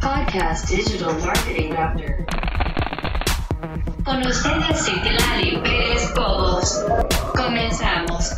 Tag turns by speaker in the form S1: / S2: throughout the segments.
S1: Podcast Digital Marketing. Con ustedes, Citlali Pérez Cobos. Comenzamos.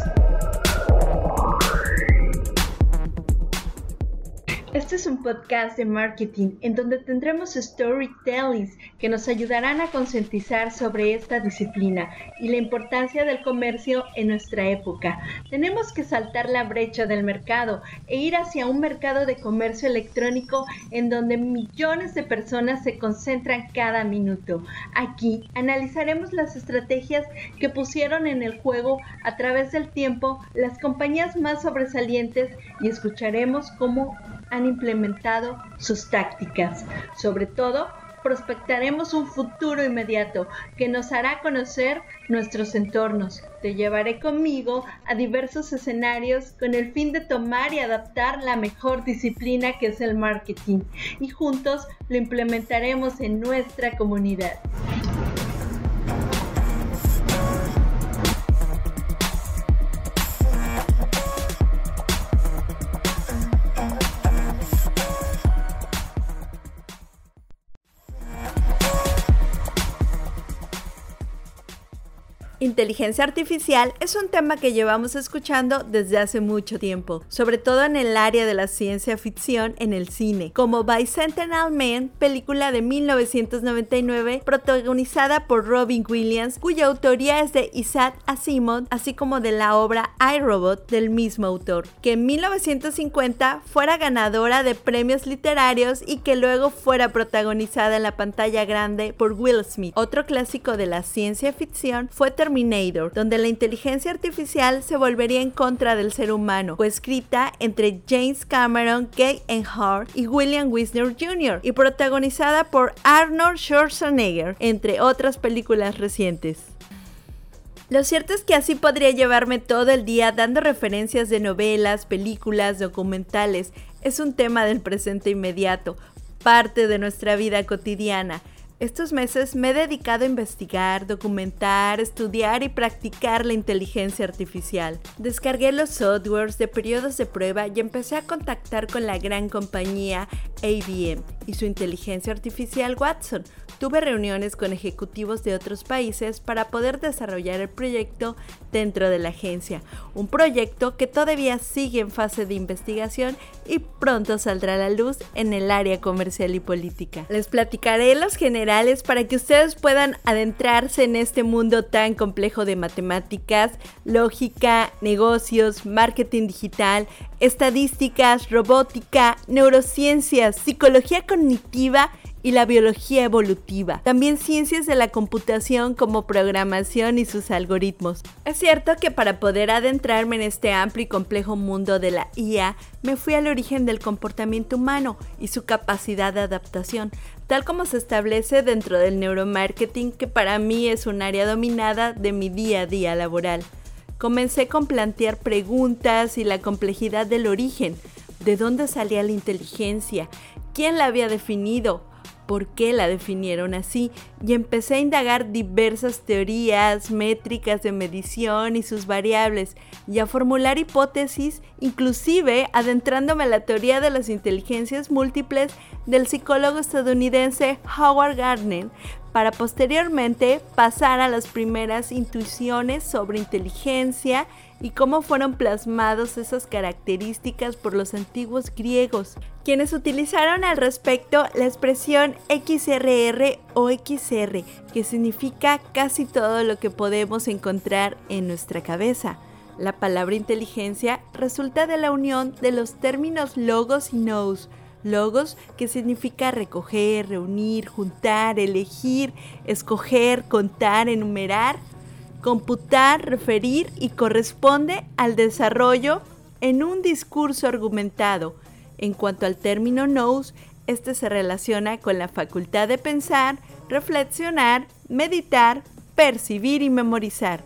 S2: Este es un podcast de marketing en donde tendremos storytellings que nos ayudarán a concientizar sobre esta disciplina y la importancia del comercio en nuestra época. Tenemos que saltar la brecha del mercado e ir hacia un mercado de comercio electrónico en donde millones de personas se concentran cada minuto. Aquí analizaremos las estrategias que pusieron en el juego a través del tiempo las compañías más sobresalientes y escucharemos cómo han implementado sus tácticas. Sobre todo, prospectaremos un futuro inmediato que nos hará conocer nuestros entornos. Te llevaré conmigo a diversos escenarios con el fin de tomar y adaptar la mejor disciplina que es el marketing y juntos lo implementaremos en nuestra comunidad. Inteligencia artificial es un tema que llevamos escuchando desde hace mucho tiempo, sobre todo en el área de la ciencia ficción en el cine, como Bicentennial Man, película de 1999 protagonizada por Robin Williams, cuya autoría es de Isaac Asimov, así como de la obra iRobot del mismo autor, que en 1950 fuera ganadora de premios literarios y que luego fuera protagonizada en la pantalla grande por Will Smith. Otro clásico de la ciencia ficción fue Donde la inteligencia artificial se volvería en contra del ser humano, fue escrita entre James Cameron, Gay Hart y William Wisner Jr. y protagonizada por Arnold Schwarzenegger, entre otras películas recientes. Lo cierto es que así podría llevarme todo el día dando referencias de novelas, películas, documentales. Es un tema del presente inmediato, parte de nuestra vida cotidiana. Estos meses me he dedicado a investigar, documentar, estudiar y practicar la inteligencia artificial. Descargué los softwares de periodos de prueba y empecé a contactar con la gran compañía ABM y su inteligencia artificial Watson. Tuve reuniones con ejecutivos de otros países para poder desarrollar el proyecto dentro de la agencia, un proyecto que todavía sigue en fase de investigación y pronto saldrá a la luz en el área comercial y política. Les platicaré los generales para que ustedes puedan adentrarse en este mundo tan complejo de matemáticas, lógica, negocios, marketing digital, estadísticas, robótica, neurociencias, psicología cognitiva y la biología evolutiva. También ciencias de la computación como programación y sus algoritmos. Es cierto que para poder adentrarme en este amplio y complejo mundo de la IA, me fui al origen del comportamiento humano y su capacidad de adaptación, tal como se establece dentro del neuromarketing, que para mí es un área dominada de mi día a día laboral. Comencé con plantear preguntas y la complejidad del origen, de dónde salía la inteligencia, quién la había definido, por qué la definieron así. Y empecé a indagar diversas teorías, métricas de medición y sus variables y a formular hipótesis, inclusive adentrándome a la teoría de las inteligencias múltiples del psicólogo estadounidense Howard Gardner para posteriormente pasar a las primeras intuiciones sobre inteligencia y cómo fueron plasmados esas características por los antiguos griegos, quienes utilizaron al respecto la expresión XRR o XR, que significa casi todo lo que podemos encontrar en nuestra cabeza. La palabra inteligencia resulta de la unión de los términos logos y nous, Logos que significa recoger, reunir, juntar, elegir, escoger, contar, enumerar computar, referir y corresponde al desarrollo en un discurso argumentado. En cuanto al término knows, este se relaciona con la facultad de pensar, reflexionar, meditar, percibir y memorizar.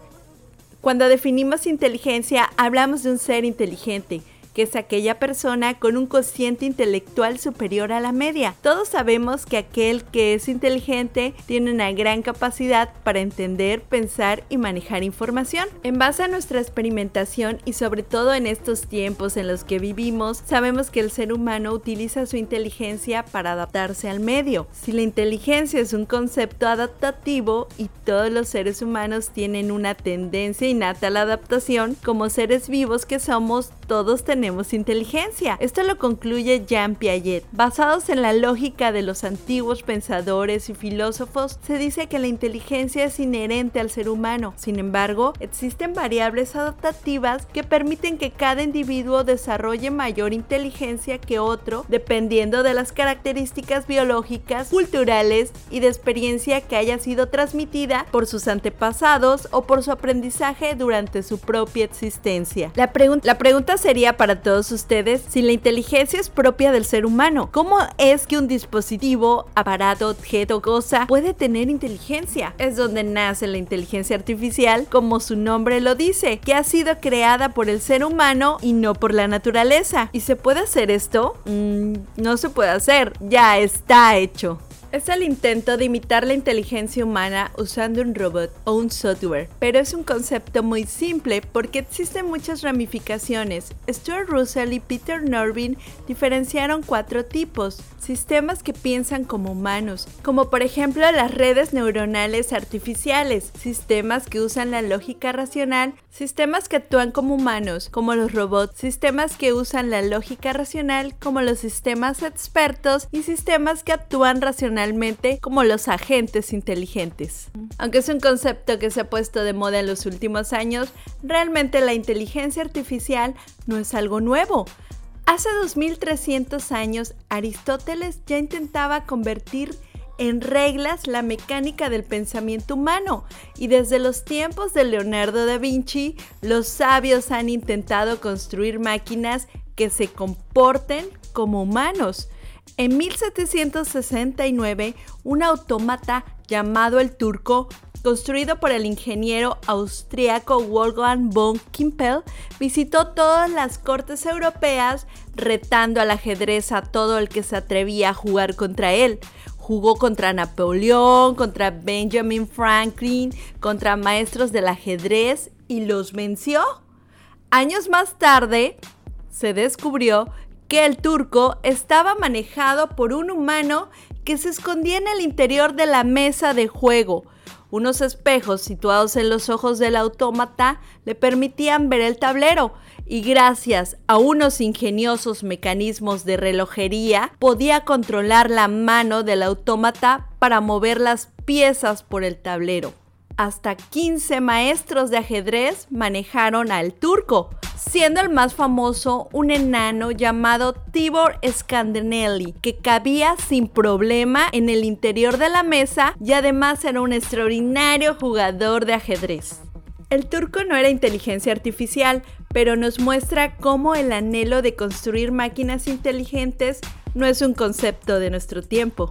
S2: Cuando definimos inteligencia, hablamos de un ser inteligente, que es aquella persona con un cociente intelectual superior a la media. Todos sabemos que aquel que es inteligente tiene una gran capacidad para entender, pensar y manejar información. En base a nuestra experimentación y sobre todo en estos tiempos en los que vivimos, sabemos que el ser humano utiliza su inteligencia para adaptarse al medio. Si la inteligencia es un concepto adaptativo y todos los seres humanos tienen una tendencia innata a la adaptación, como seres vivos que somos, todos tenemos inteligencia. Esto lo concluye Jean Piaget. Basados en la lógica de los antiguos pensadores y filósofos, se dice que la inteligencia es inherente al ser humano. Sin embargo, existen variables adaptativas que permiten que cada individuo desarrolle mayor inteligencia que otro dependiendo de las características biológicas, culturales y de experiencia que haya sido transmitida por sus antepasados o por su aprendizaje durante su propia existencia. La pregunta sería para todos ustedes si la inteligencia es propia del ser humano. ¿Cómo es que un dispositivo, aparato, objeto, cosa puede tener inteligencia? Es donde nace la inteligencia artificial, como su nombre lo dice, que ha sido creada por el ser humano y no por la naturaleza. ¿Y se puede hacer esto? Mm, no se puede hacer, ya está hecho. Es el intento de imitar la inteligencia humana usando un robot o un software, pero es un concepto muy simple porque existen muchas ramificaciones. Stuart Russell y Peter Norvin diferenciaron cuatro tipos, sistemas que piensan como humanos, como por ejemplo las redes neuronales artificiales, sistemas que usan la lógica racional, sistemas que actúan como humanos, como los robots, sistemas que usan la lógica racional, como los sistemas expertos, y sistemas que actúan racionalmente como los agentes inteligentes. Aunque es un concepto que se ha puesto de moda en los últimos años, realmente la inteligencia artificial no es algo nuevo. Hace 2300 años, Aristóteles ya intentaba convertir en reglas la mecánica del pensamiento humano y desde los tiempos de Leonardo da Vinci, los sabios han intentado construir máquinas que se comporten como humanos. En 1769, un autómata llamado el turco, construido por el ingeniero austríaco Wolfgang von Kimpel, visitó todas las cortes europeas retando al ajedrez a todo el que se atrevía a jugar contra él. Jugó contra Napoleón, contra Benjamin Franklin, contra maestros del ajedrez y los venció. Años más tarde, se descubrió que el turco estaba manejado por un humano que se escondía en el interior de la mesa de juego. Unos espejos situados en los ojos del autómata le permitían ver el tablero y gracias a unos ingeniosos mecanismos de relojería podía controlar la mano del autómata para mover las piezas por el tablero. Hasta 15 maestros de ajedrez manejaron al turco siendo el más famoso un enano llamado Tibor Scandanelli, que cabía sin problema en el interior de la mesa y además era un extraordinario jugador de ajedrez. El turco no era inteligencia artificial, pero nos muestra cómo el anhelo de construir máquinas inteligentes no es un concepto de nuestro tiempo.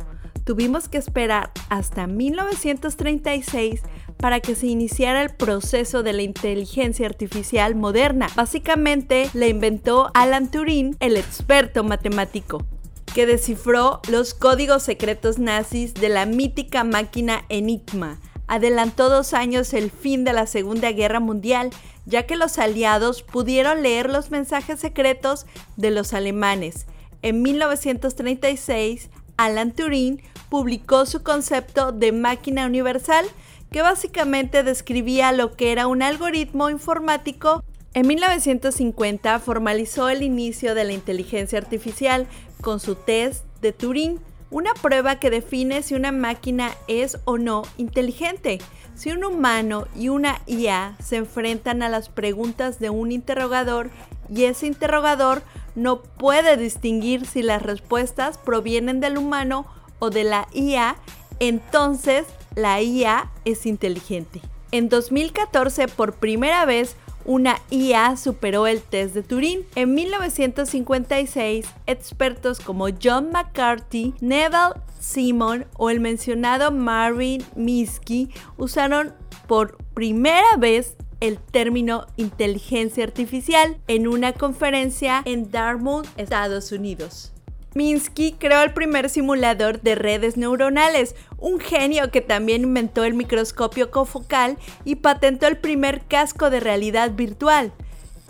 S2: Tuvimos que esperar hasta 1936 para que se iniciara el proceso de la inteligencia artificial moderna. Básicamente la inventó Alan Turing, el experto matemático que descifró los códigos secretos nazis de la mítica máquina Enigma. Adelantó dos años el fin de la Segunda Guerra Mundial, ya que los aliados pudieron leer los mensajes secretos de los alemanes. En 1936, Alan Turing publicó su concepto de máquina universal, que básicamente describía lo que era un algoritmo informático. En 1950 formalizó el inicio de la inteligencia artificial con su test de Turing, una prueba que define si una máquina es o no inteligente. Si un humano y una IA se enfrentan a las preguntas de un interrogador y ese interrogador no puede distinguir si las respuestas provienen del humano o de la IA, entonces la IA es inteligente. En 2014, por primera vez, una IA superó el test de Turing. En 1956, expertos como John McCarthy, Neville Simon o el mencionado Marvin Minsky usaron por primera vez el término inteligencia artificial en una conferencia en Dartmouth, Estados Unidos. Minsky creó el primer simulador de redes neuronales, un genio que también inventó el microscopio cofocal y patentó el primer casco de realidad virtual.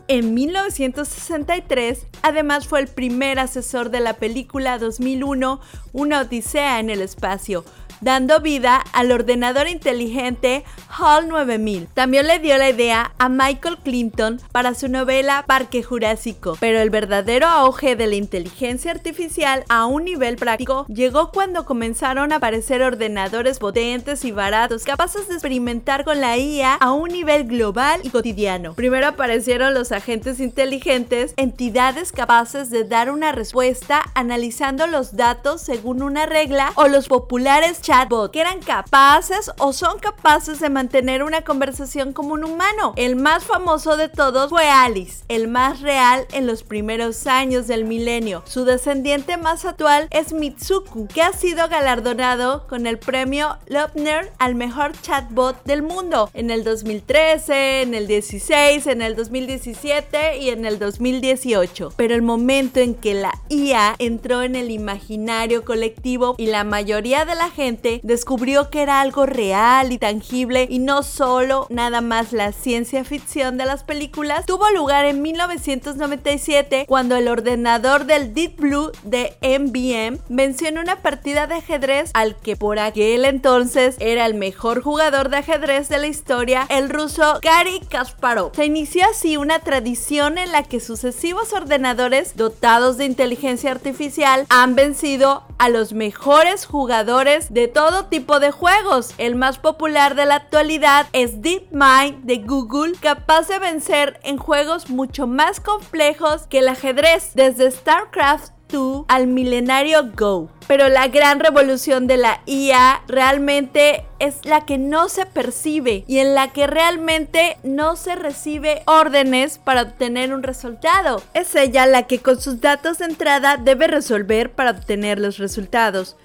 S2: En 1963, además fue el primer asesor de la película 2001, Una Odisea en el Espacio, dando vida al ordenador inteligente Hall 9000. También le dio la idea a Michael Clinton para su novela Parque Jurásico, pero el verdadero auge de la inteligencia artificial a un nivel práctico llegó cuando comenzaron a aparecer ordenadores potentes y baratos capaces de experimentar con la IA a un nivel global y cotidiano. Primero aparecieron los agentes inteligentes, entidades capaces de dar una respuesta analizando los datos según una regla o los populares chatbots que eran capaces o son capaces de mantener una conversación como un humano. El más famoso de todos fue Alice, el más real en los primeros años del milenio. Su descendiente más actual es Mitsuku, que ha sido galardonado con el premio Lopner al mejor chatbot del mundo en el 2013, en el 16, en el 2017 y en el 2018. Pero el momento en que la IA entró en el imaginario colectivo y la mayoría de la gente descubrió que era algo real y tangible y no solo nada más la ciencia ficción de las películas, tuvo lugar en 1997 cuando el ordenador del Deep Blue de MBM venció en una partida de ajedrez al que por aquel entonces era el mejor jugador de ajedrez de la historia, el ruso Gary Kasparov. Se inició así una tradición en la que sucesivos ordenadores dotados de inteligencia artificial han vencido a los mejores jugadores de todo tipo de juegos. El más popular de la actualidad es DeepMind de Google, capaz de vencer en juegos mucho más complejos que el ajedrez, desde StarCraft 2 al milenario Go. Pero la gran revolución de la IA realmente es la que no se percibe y en la que realmente no se recibe órdenes para obtener un resultado. Es ella la que con sus datos de entrada debe resolver para obtener los resultados.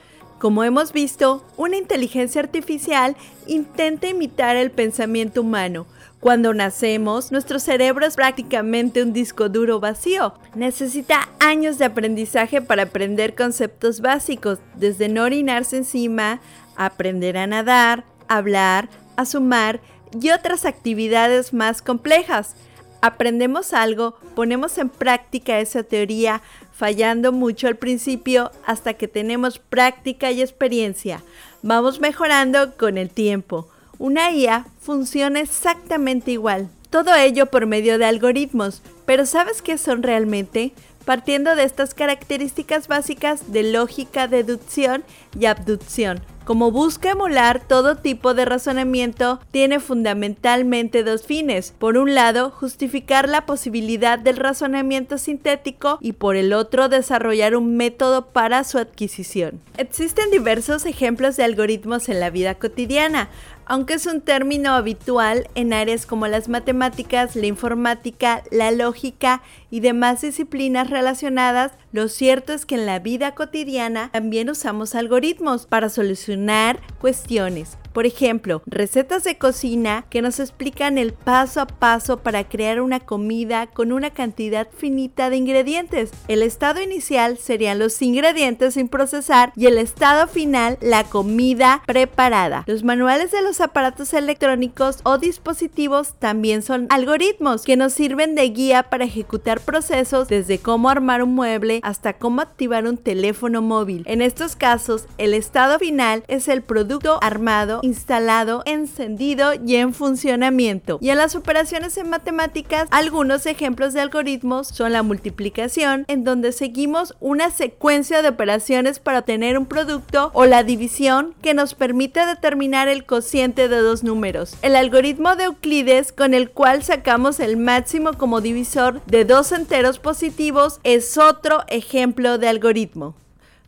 S2: Como hemos visto, una inteligencia artificial intenta imitar el pensamiento humano. Cuando nacemos, nuestro cerebro es prácticamente un disco duro vacío. Necesita años de aprendizaje para aprender conceptos básicos, desde no orinarse encima, aprender a nadar, hablar, a sumar y otras actividades más complejas. Aprendemos algo, ponemos en práctica esa teoría, fallando mucho al principio hasta que tenemos práctica y experiencia. Vamos mejorando con el tiempo. Una IA funciona exactamente igual. Todo ello por medio de algoritmos. Pero ¿sabes qué son realmente? Partiendo de estas características básicas de lógica, deducción y abducción como busca emular todo tipo de razonamiento, tiene fundamentalmente dos fines. Por un lado, justificar la posibilidad del razonamiento sintético y por el otro, desarrollar un método para su adquisición. Existen diversos ejemplos de algoritmos en la vida cotidiana, aunque es un término habitual en áreas como las matemáticas, la informática, la lógica y demás disciplinas relacionadas, lo cierto es que en la vida cotidiana también usamos algoritmos para solucionar cuestiones. Por ejemplo, recetas de cocina que nos explican el paso a paso para crear una comida con una cantidad finita de ingredientes. El estado inicial serían los ingredientes sin procesar y el estado final la comida preparada. Los manuales de los aparatos electrónicos o dispositivos también son algoritmos que nos sirven de guía para ejecutar procesos desde cómo armar un mueble hasta cómo activar un teléfono móvil. En estos casos, el estado final es el producto armado instalado, encendido y en funcionamiento. Y en las operaciones en matemáticas, algunos ejemplos de algoritmos son la multiplicación, en donde seguimos una secuencia de operaciones para obtener un producto, o la división, que nos permite determinar el cociente de dos números. El algoritmo de Euclides, con el cual sacamos el máximo como divisor de dos enteros positivos, es otro ejemplo de algoritmo.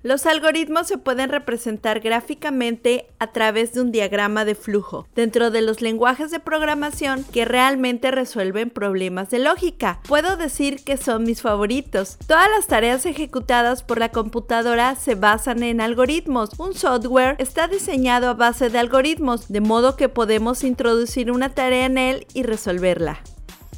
S2: Los algoritmos se pueden representar gráficamente a través de un diagrama de flujo dentro de los lenguajes de programación que realmente resuelven problemas de lógica. Puedo decir que son mis favoritos. Todas las tareas ejecutadas por la computadora se basan en algoritmos. Un software está diseñado a base de algoritmos, de modo que podemos introducir una tarea en él y resolverla.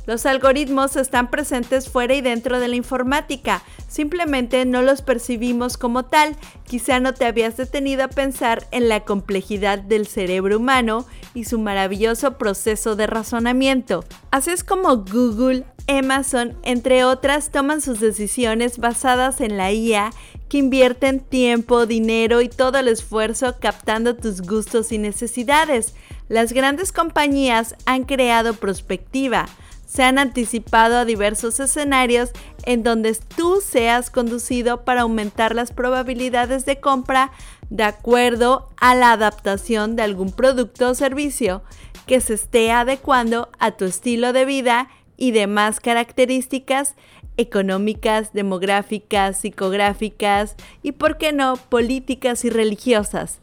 S2: Los algoritmos están presentes fuera y dentro de la informática, simplemente no los percibimos como tal. Quizá no te habías detenido a pensar en la complejidad del cerebro humano y su maravilloso proceso de razonamiento. Así es como Google, Amazon, entre otras, toman sus decisiones basadas en la IA que invierten tiempo, dinero y todo el esfuerzo captando tus gustos y necesidades. Las grandes compañías han creado perspectiva se han anticipado a diversos escenarios en donde tú seas conducido para aumentar las probabilidades de compra de acuerdo a la adaptación de algún producto o servicio que se esté adecuando a tu estilo de vida y demás características económicas, demográficas, psicográficas y, por qué no, políticas y religiosas.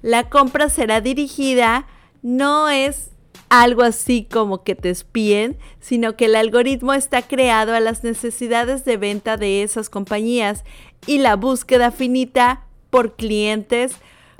S2: La compra será dirigida, no es algo así como que te espíen, sino que el algoritmo está creado a las necesidades de venta de esas compañías y la búsqueda finita por clientes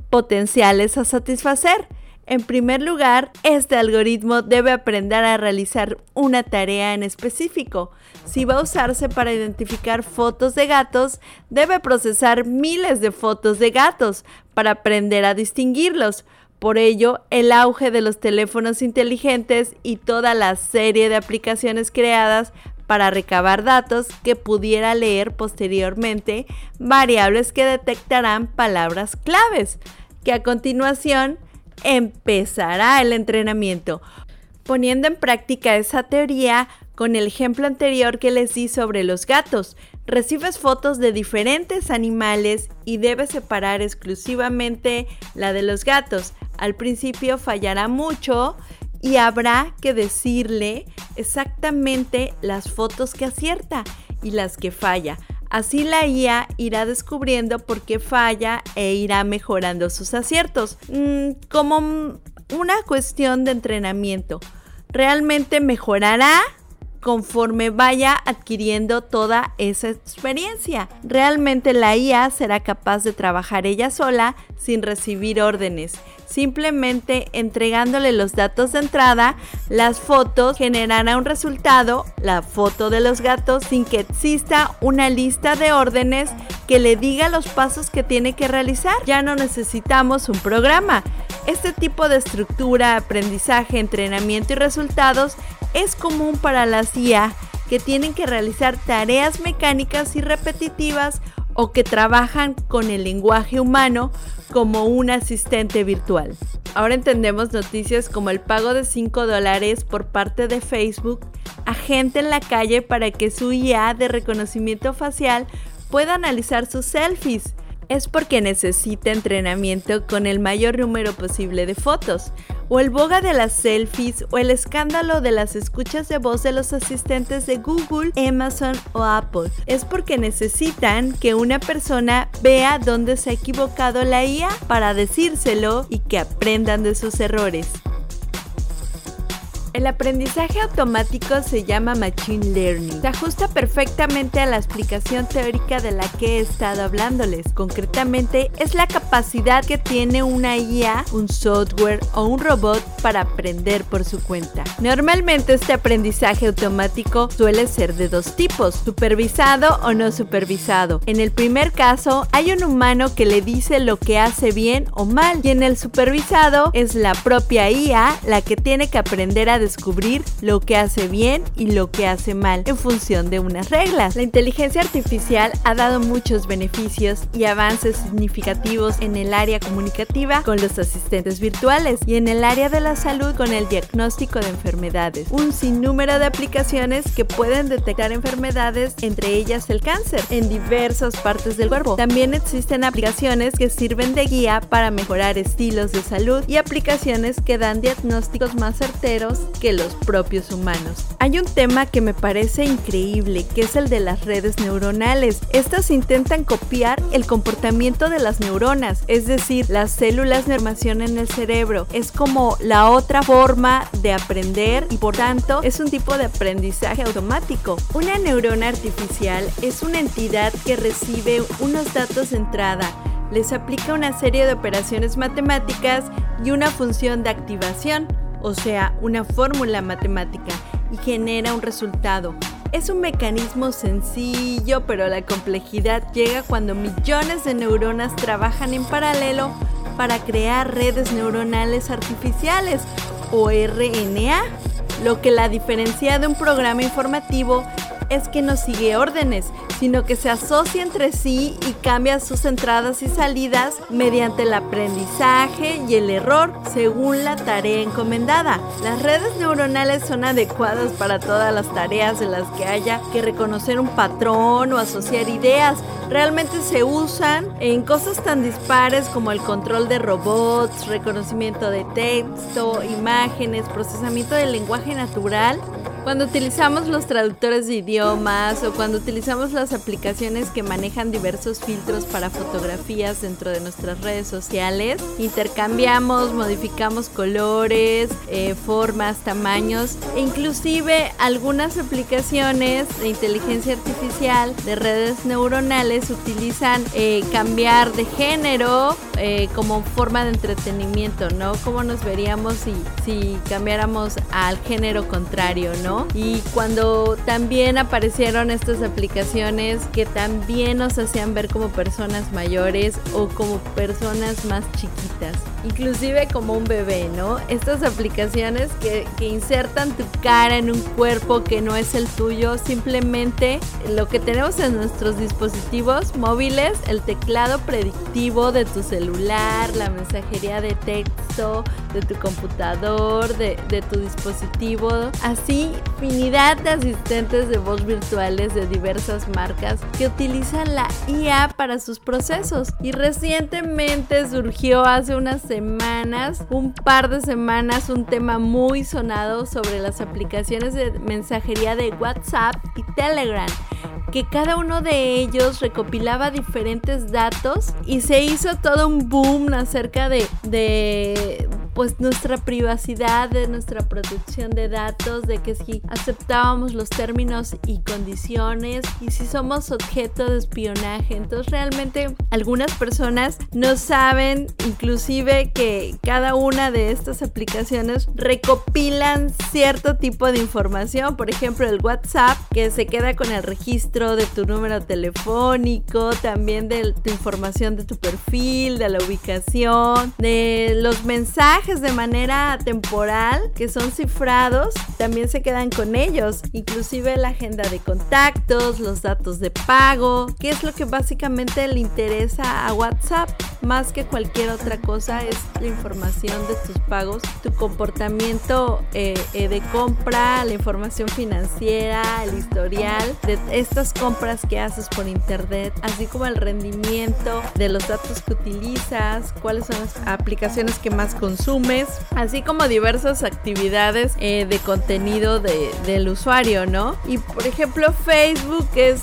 S2: potenciales a satisfacer. En primer lugar, este algoritmo debe aprender a realizar una tarea en específico. Si va a usarse para identificar fotos de gatos, debe procesar miles de fotos de gatos para aprender a distinguirlos. Por ello, el auge de los teléfonos inteligentes y toda la serie de aplicaciones creadas para recabar datos que pudiera leer posteriormente variables que detectarán palabras claves, que a continuación empezará el entrenamiento. Poniendo en práctica esa teoría con el ejemplo anterior que les di sobre los gatos, recibes fotos de diferentes animales y debes separar exclusivamente la de los gatos. Al principio fallará mucho y habrá que decirle exactamente las fotos que acierta y las que falla. Así la IA irá descubriendo por qué falla e irá mejorando sus aciertos, mm, como una cuestión de entrenamiento. Realmente mejorará conforme vaya adquiriendo toda esa experiencia. Realmente la IA será capaz de trabajar ella sola sin recibir órdenes. Simplemente entregándole los datos de entrada, las fotos generará un resultado, la foto de los gatos, sin que exista una lista de órdenes que le diga los pasos que tiene que realizar. Ya no necesitamos un programa. Este tipo de estructura, aprendizaje, entrenamiento y resultados es común para las IA que tienen que realizar tareas mecánicas y repetitivas o que trabajan con el lenguaje humano como un asistente virtual. Ahora entendemos noticias como el pago de 5 dólares por parte de Facebook a gente en la calle para que su IA de reconocimiento facial pueda analizar sus selfies es porque necesita entrenamiento con el mayor número posible de fotos, o el boga de las selfies, o el escándalo de las escuchas de voz de los asistentes de Google, Amazon o Apple. Es porque necesitan que una persona vea dónde se ha equivocado la IA para decírselo y que aprendan de sus errores. El aprendizaje automático se llama Machine Learning. Se ajusta perfectamente a la explicación teórica de la que he estado hablándoles. Concretamente, es la capacidad que tiene una IA, un software o un robot para aprender por su cuenta. Normalmente este aprendizaje automático suele ser de dos tipos, supervisado o no supervisado. En el primer caso, hay un humano que le dice lo que hace bien o mal y en el supervisado es la propia IA la que tiene que aprender a descubrir lo que hace bien y lo que hace mal en función de unas reglas. La inteligencia artificial ha dado muchos beneficios y avances significativos en el área comunicativa con los asistentes virtuales y en el área de la salud con el diagnóstico de enfermedades. Un sinnúmero de aplicaciones que pueden detectar enfermedades, entre ellas el cáncer, en diversas partes del cuerpo. También existen aplicaciones que sirven de guía para mejorar estilos de salud y aplicaciones que dan diagnósticos más certeros que los propios humanos. Hay un tema que me parece increíble, que es el de las redes neuronales. Estas intentan copiar el comportamiento de las neuronas, es decir, las células de formación en el cerebro. Es como la otra forma de aprender y por tanto es un tipo de aprendizaje automático. Una neurona artificial es una entidad que recibe unos datos de entrada les aplica una serie de operaciones matemáticas y una función de activación, o sea, una fórmula matemática, y genera un resultado. Es un mecanismo sencillo, pero la complejidad llega cuando millones de neuronas trabajan en paralelo para crear redes neuronales artificiales, o RNA. Lo que la diferencia de un programa informativo es que no sigue órdenes, sino que se asocia entre sí y cambia sus entradas y salidas mediante el aprendizaje y el error según la tarea encomendada. Las redes neuronales son adecuadas para todas las tareas en las que haya que reconocer un patrón o asociar ideas. Realmente se usan en cosas tan dispares como el control de robots, reconocimiento de texto, imágenes, procesamiento del lenguaje natural cuando utilizamos los traductores de idiomas o cuando utilizamos las aplicaciones que manejan diversos filtros para fotografías dentro de nuestras redes sociales, intercambiamos, modificamos colores, eh, formas, tamaños e inclusive algunas aplicaciones de inteligencia artificial de redes neuronales utilizan eh, cambiar de género eh, como forma de entretenimiento, ¿no? ¿Cómo nos veríamos si, si cambiáramos al género contrario, ¿no? Y cuando también aparecieron estas aplicaciones que también nos hacían ver como personas mayores o como personas más chiquitas, inclusive como un bebé, ¿no? Estas aplicaciones que, que insertan tu cara en un cuerpo que no es el tuyo, simplemente lo que tenemos en nuestros dispositivos móviles, el teclado predictivo de tu celular, la mensajería de texto, de tu computador, de, de tu dispositivo, así infinidad de asistentes de voz virtuales de diversas marcas que utilizan la IA para sus procesos. Y recientemente surgió hace unas semanas, un par de semanas, un tema muy sonado sobre las aplicaciones de mensajería de WhatsApp y Telegram que cada uno de ellos recopilaba diferentes datos y se hizo todo un boom acerca de, de pues nuestra privacidad, de nuestra protección de datos, de que si aceptábamos los términos y condiciones y si somos objeto de espionaje. Entonces realmente algunas personas no saben inclusive que cada una de estas aplicaciones recopilan cierto tipo de información. Por ejemplo, el WhatsApp que se queda con el registro de tu número telefónico, también de tu información de tu perfil, de la ubicación, de los mensajes de manera temporal que son cifrados también se quedan con ellos, inclusive la agenda de contactos, los datos de pago, que es lo que básicamente le interesa a WhatsApp. Más que cualquier otra cosa es la información de tus pagos, tu comportamiento eh, eh, de compra, la información financiera, el historial de estas compras que haces por internet, así como el rendimiento de los datos que utilizas, cuáles son las aplicaciones que más consumes así como diversas actividades eh, de contenido del usuario, ¿no? Y por ejemplo Facebook es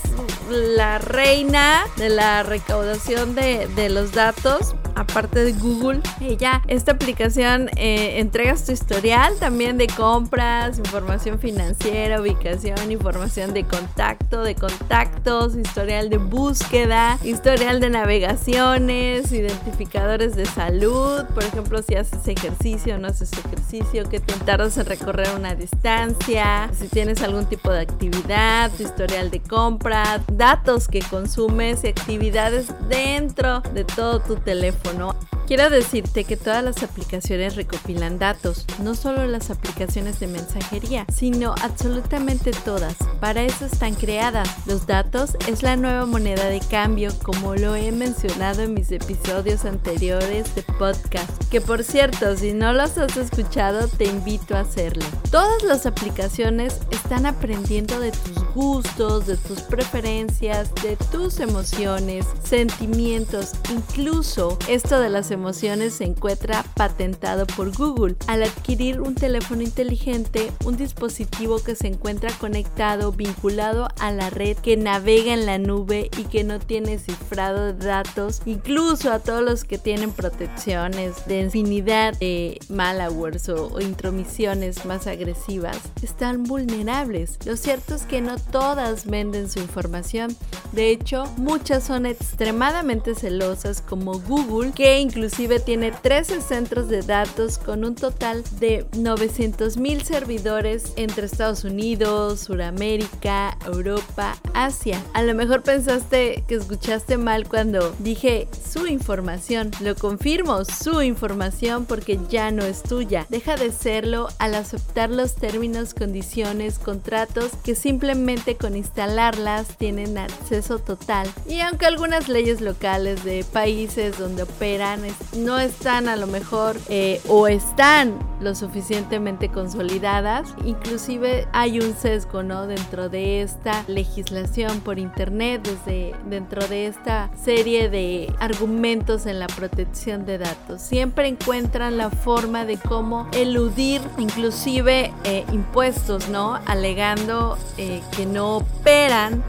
S2: la reina de la recaudación de, de los datos aparte de Google, ella, esta aplicación eh, entregas tu historial también de compras, información financiera, ubicación, información de contacto, de contactos, historial de búsqueda, historial de navegaciones, identificadores de salud, por ejemplo, si haces ejercicio o no haces ejercicio, que te tardas en recorrer una distancia, si tienes algún tipo de actividad, tu historial de compra, datos que consumes y actividades dentro de todo tu teléfono no Quiero decirte que todas las aplicaciones recopilan datos, no solo las aplicaciones de mensajería, sino absolutamente todas. Para eso están creadas. Los datos es la nueva moneda de cambio, como lo he mencionado en mis episodios anteriores de podcast. Que por cierto, si no los has escuchado, te invito a hacerlo. Todas las aplicaciones están aprendiendo de tus gustos, de tus preferencias, de tus emociones, sentimientos, incluso esto de las emociones se encuentra patentado por Google. Al adquirir un teléfono inteligente, un dispositivo que se encuentra conectado, vinculado a la red, que navega en la nube y que no tiene cifrado de datos, incluso a todos los que tienen protecciones de infinidad de malwares o, intromisiones más agresivas, están vulnerables. Lo cierto es que no todas venden su información. De hecho, muchas son extremadamente celosas como Google, que inclusive tiene 13 centros de datos con un total de 900 mil servidores entre Estados Unidos, Suramérica, Europa, Asia. A lo mejor pensaste que escuchaste mal cuando dije su información. Lo confirmo, su información porque ya no es tuya. Deja de serlo al aceptar los términos, condiciones, contratos que simplemente con instalarlas tienen acceso total. Y aunque algunas leyes locales de países donde operan no están a lo mejor eh, o están lo suficientemente consolidadas, inclusive hay un sesgo ¿no? dentro de esta legislación por internet, desde dentro de esta serie de argumentos en la protección de datos. Siempre encuentran la forma de cómo eludir inclusive eh, impuestos, ¿no? Alegando eh, que no operan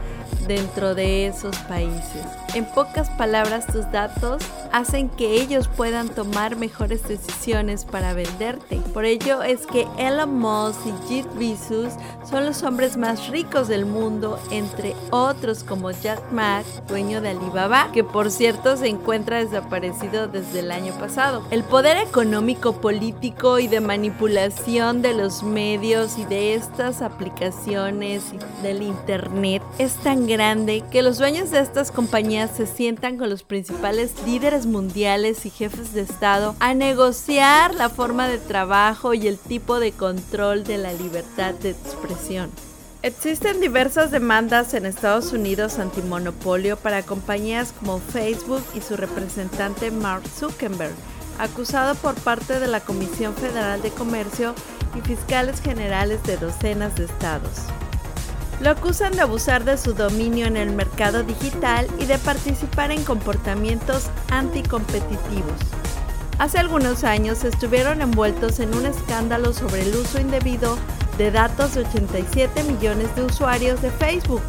S2: dentro de esos países. En pocas palabras, tus datos hacen que ellos puedan tomar mejores decisiones para venderte. Por ello es que Elon Musk y Jeff Bezos son los hombres más ricos del mundo, entre otros como Jack Ma, dueño de Alibaba, que por cierto se encuentra desaparecido desde el año pasado. El poder económico, político y de manipulación de los medios y de estas aplicaciones del Internet es tan grande que los dueños de estas compañías se sientan con los principales líderes mundiales y jefes de Estado a negociar la forma de trabajo y el tipo de control de la libertad de expresión. Existen diversas demandas en Estados Unidos antimonopolio para compañías como Facebook y su representante Mark Zuckerberg, acusado por parte de la Comisión Federal de Comercio y fiscales generales de docenas de estados. Lo acusan de abusar de su dominio en el mercado digital y de participar en comportamientos anticompetitivos. Hace algunos años estuvieron envueltos en un escándalo sobre el uso indebido de datos de 87 millones de usuarios de Facebook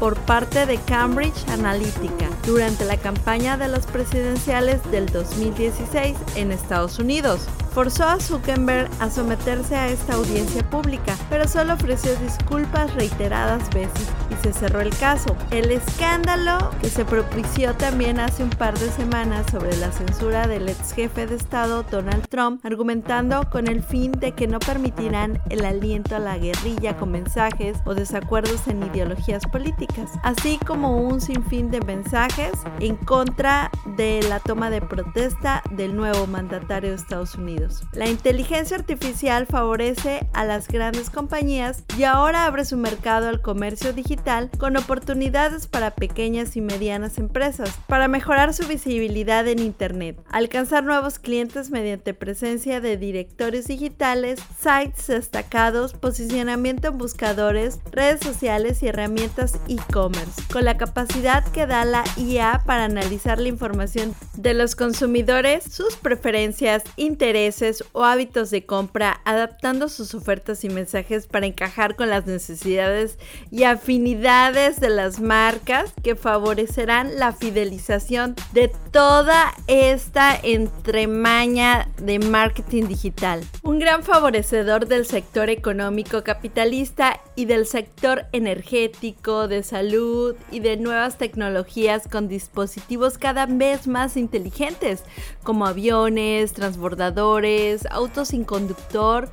S2: por parte de Cambridge Analytica durante la campaña de las presidenciales del 2016 en Estados Unidos forzó a Zuckerberg a someterse a esta audiencia pública, pero solo ofreció disculpas reiteradas veces y se cerró el caso. El escándalo que se propició también hace un par de semanas sobre la censura del ex jefe de Estado Donald Trump, argumentando con el fin de que no permitirán el aliento a la guerrilla con mensajes o desacuerdos en ideologías políticas, así como un sinfín de mensajes en contra de la toma de protesta del nuevo mandatario de Estados Unidos. La inteligencia artificial favorece a las grandes compañías y ahora abre su mercado al comercio digital con oportunidades para pequeñas y medianas empresas, para mejorar su visibilidad en Internet, alcanzar nuevos clientes mediante presencia de directorios digitales, sites destacados, posicionamiento en buscadores, redes sociales y herramientas e-commerce, con la capacidad que da la IA para analizar la información de los consumidores, sus preferencias, intereses, o hábitos de compra, adaptando sus ofertas y mensajes para encajar con las necesidades y afinidades de las marcas que favorecerán la fidelización de toda esta entremaña de marketing digital. Un gran favorecedor del sector económico capitalista y del sector energético, de salud y de nuevas tecnologías con dispositivos cada vez más inteligentes como aviones, transbordadores, autos sin conductor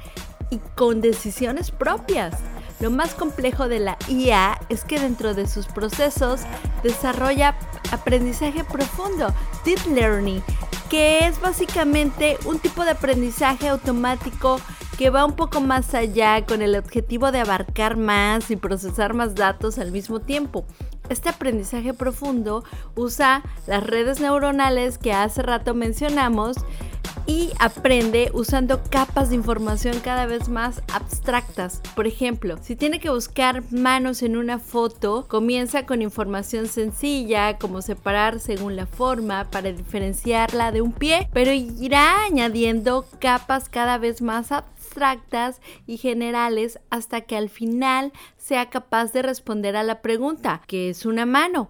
S2: y con decisiones propias. Lo más complejo de la IA es que dentro de sus procesos desarrolla aprendizaje profundo, deep learning, que es básicamente un tipo de aprendizaje automático que va un poco más allá con el objetivo de abarcar más y procesar más datos al mismo tiempo. Este aprendizaje profundo usa las redes neuronales que hace rato mencionamos y aprende usando capas de información cada vez más abstractas. Por ejemplo, si tiene que buscar manos en una foto, comienza con información sencilla como separar según la forma para diferenciarla de un pie, pero irá añadiendo capas cada vez más abstractas y generales hasta que al final sea capaz de responder a la pregunta, ¿qué es una mano?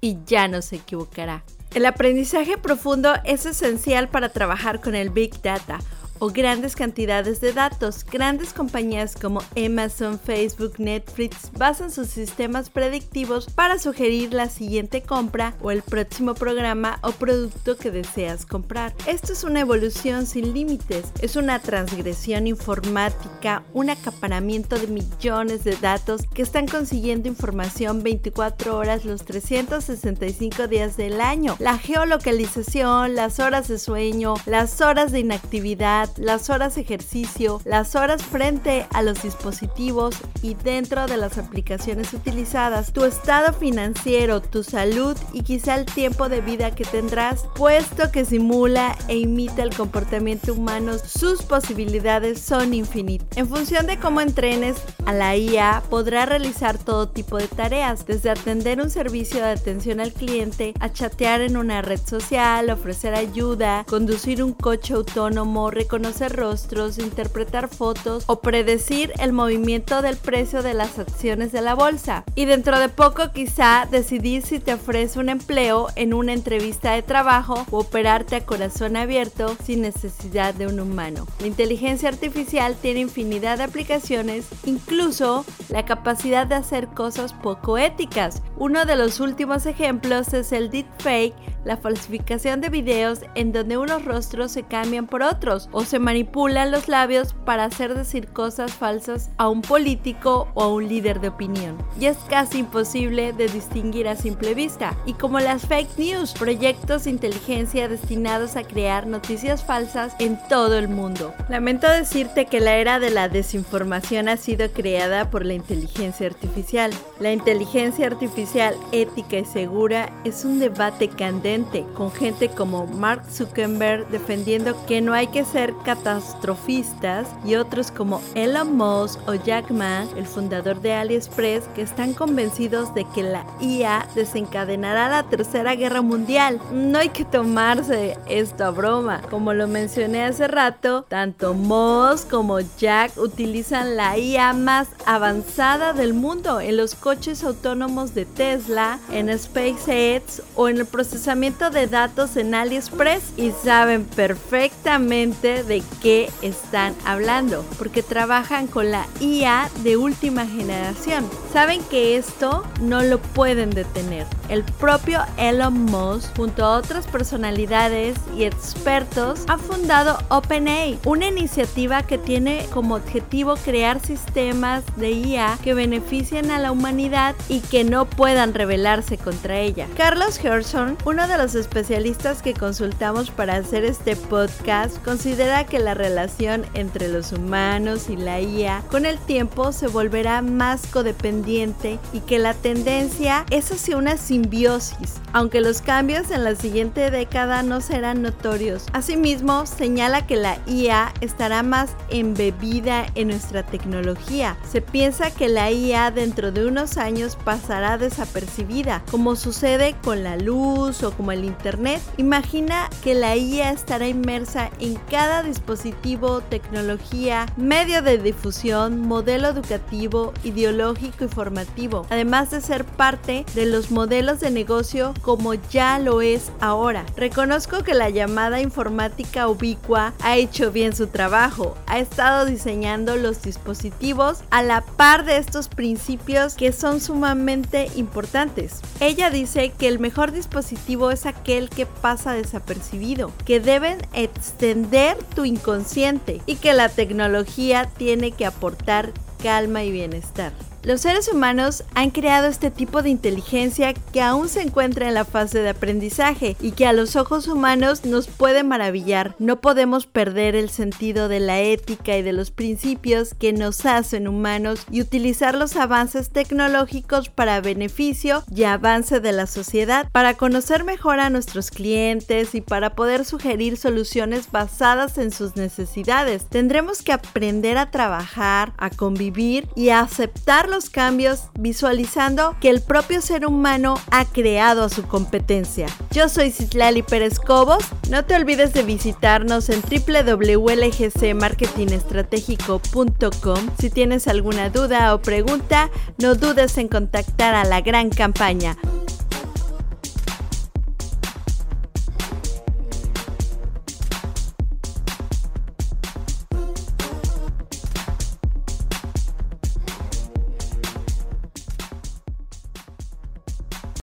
S2: Y ya no se equivocará. El aprendizaje profundo es esencial para trabajar con el Big Data o grandes cantidades de datos. Grandes compañías como Amazon, Facebook, Netflix basan sus sistemas predictivos para sugerir la siguiente compra o el próximo programa o producto que deseas comprar. Esto es una evolución sin límites, es una transgresión informática, un acaparamiento de millones de datos que están consiguiendo información 24 horas los 365 días del año. La geolocalización, las horas de sueño, las horas de inactividad, las horas de ejercicio, las horas frente a los dispositivos y dentro de las aplicaciones utilizadas, tu estado financiero, tu salud y quizá el tiempo de vida que tendrás, puesto que simula e imita el comportamiento humano, sus posibilidades son infinitas. En función de cómo entrenes a la IA, podrá realizar todo tipo de tareas, desde atender un servicio de atención al cliente, a chatear en una red social, ofrecer ayuda, conducir un coche autónomo, conocer rostros, interpretar fotos o predecir el movimiento del precio de las acciones de la bolsa. Y dentro de poco quizá decidir si te ofrece un empleo en una entrevista de trabajo o operarte a corazón abierto sin necesidad de un humano. La inteligencia artificial tiene infinidad de aplicaciones, incluso la capacidad de hacer cosas poco éticas. Uno de los últimos ejemplos es el deepfake, la falsificación de videos en donde unos rostros se cambian por otros o se manipulan los labios para hacer decir cosas falsas a un político o a un líder de opinión. Y es casi imposible de distinguir a simple vista. Y como las fake news, proyectos de inteligencia destinados a crear noticias falsas en todo el mundo. Lamento decirte que la era de la desinformación ha sido creada por la inteligencia artificial. La inteligencia artificial ética y segura es un debate candente con gente como Mark Zuckerberg defendiendo que no hay que ser catastrofistas y otros como Elon Musk o Jack Ma, el fundador de AliExpress, que están convencidos de que la IA desencadenará la tercera guerra mundial. No hay que tomarse esto a broma. Como lo mencioné hace rato, tanto Musk como Jack utilizan la IA más avanzada del mundo en los coches autónomos de Tesla, en SpaceX o en el procesamiento de datos en AliExpress y saben perfectamente de qué están hablando, porque trabajan con la IA de última generación. Saben que esto no lo pueden detener. El propio Elon Musk, junto a otras personalidades y expertos, ha fundado OpenAI, una iniciativa que tiene como objetivo crear sistemas de IA que beneficien a la humanidad y que no puedan rebelarse contra ella. Carlos Gerson, uno de los especialistas que consultamos para hacer este podcast, considera que la relación entre los humanos y la IA con el tiempo se volverá más codependiente y que la tendencia es hacia una simbiosis, aunque los cambios en la siguiente década no serán notorios. Asimismo, señala que la IA estará más embebida en nuestra tecnología. Se piensa que la IA dentro de unos años pasará desapercibida, como sucede con la luz o como el Internet. Imagina que la IA estará inmersa en cada dispositivo, tecnología, medio de difusión, modelo educativo, ideológico y formativo, además de ser parte de los modelos de negocio como ya lo es ahora. Reconozco que la llamada informática ubicua ha hecho bien su trabajo, ha estado diseñando los dispositivos a la par de estos principios que son sumamente importantes. Ella dice que el mejor dispositivo es aquel que pasa desapercibido, que deben extender tu inconsciente y que la tecnología tiene que aportar calma y bienestar. Los seres humanos han creado este tipo de inteligencia que aún se encuentra en la fase de aprendizaje y que a los ojos humanos nos puede maravillar. No podemos perder el sentido de la ética y de los principios que nos hacen humanos y utilizar los avances tecnológicos para beneficio y avance de la sociedad, para conocer mejor a nuestros clientes y para poder sugerir soluciones basadas en sus necesidades. Tendremos que aprender a trabajar, a convivir y a aceptar los cambios visualizando que el propio ser humano ha creado a su competencia. Yo soy Citlali Pérez Cobos. No te olvides de visitarnos en www.lgcmarketingestratégico.com. Si tienes alguna duda o pregunta, no dudes en contactar a la gran campaña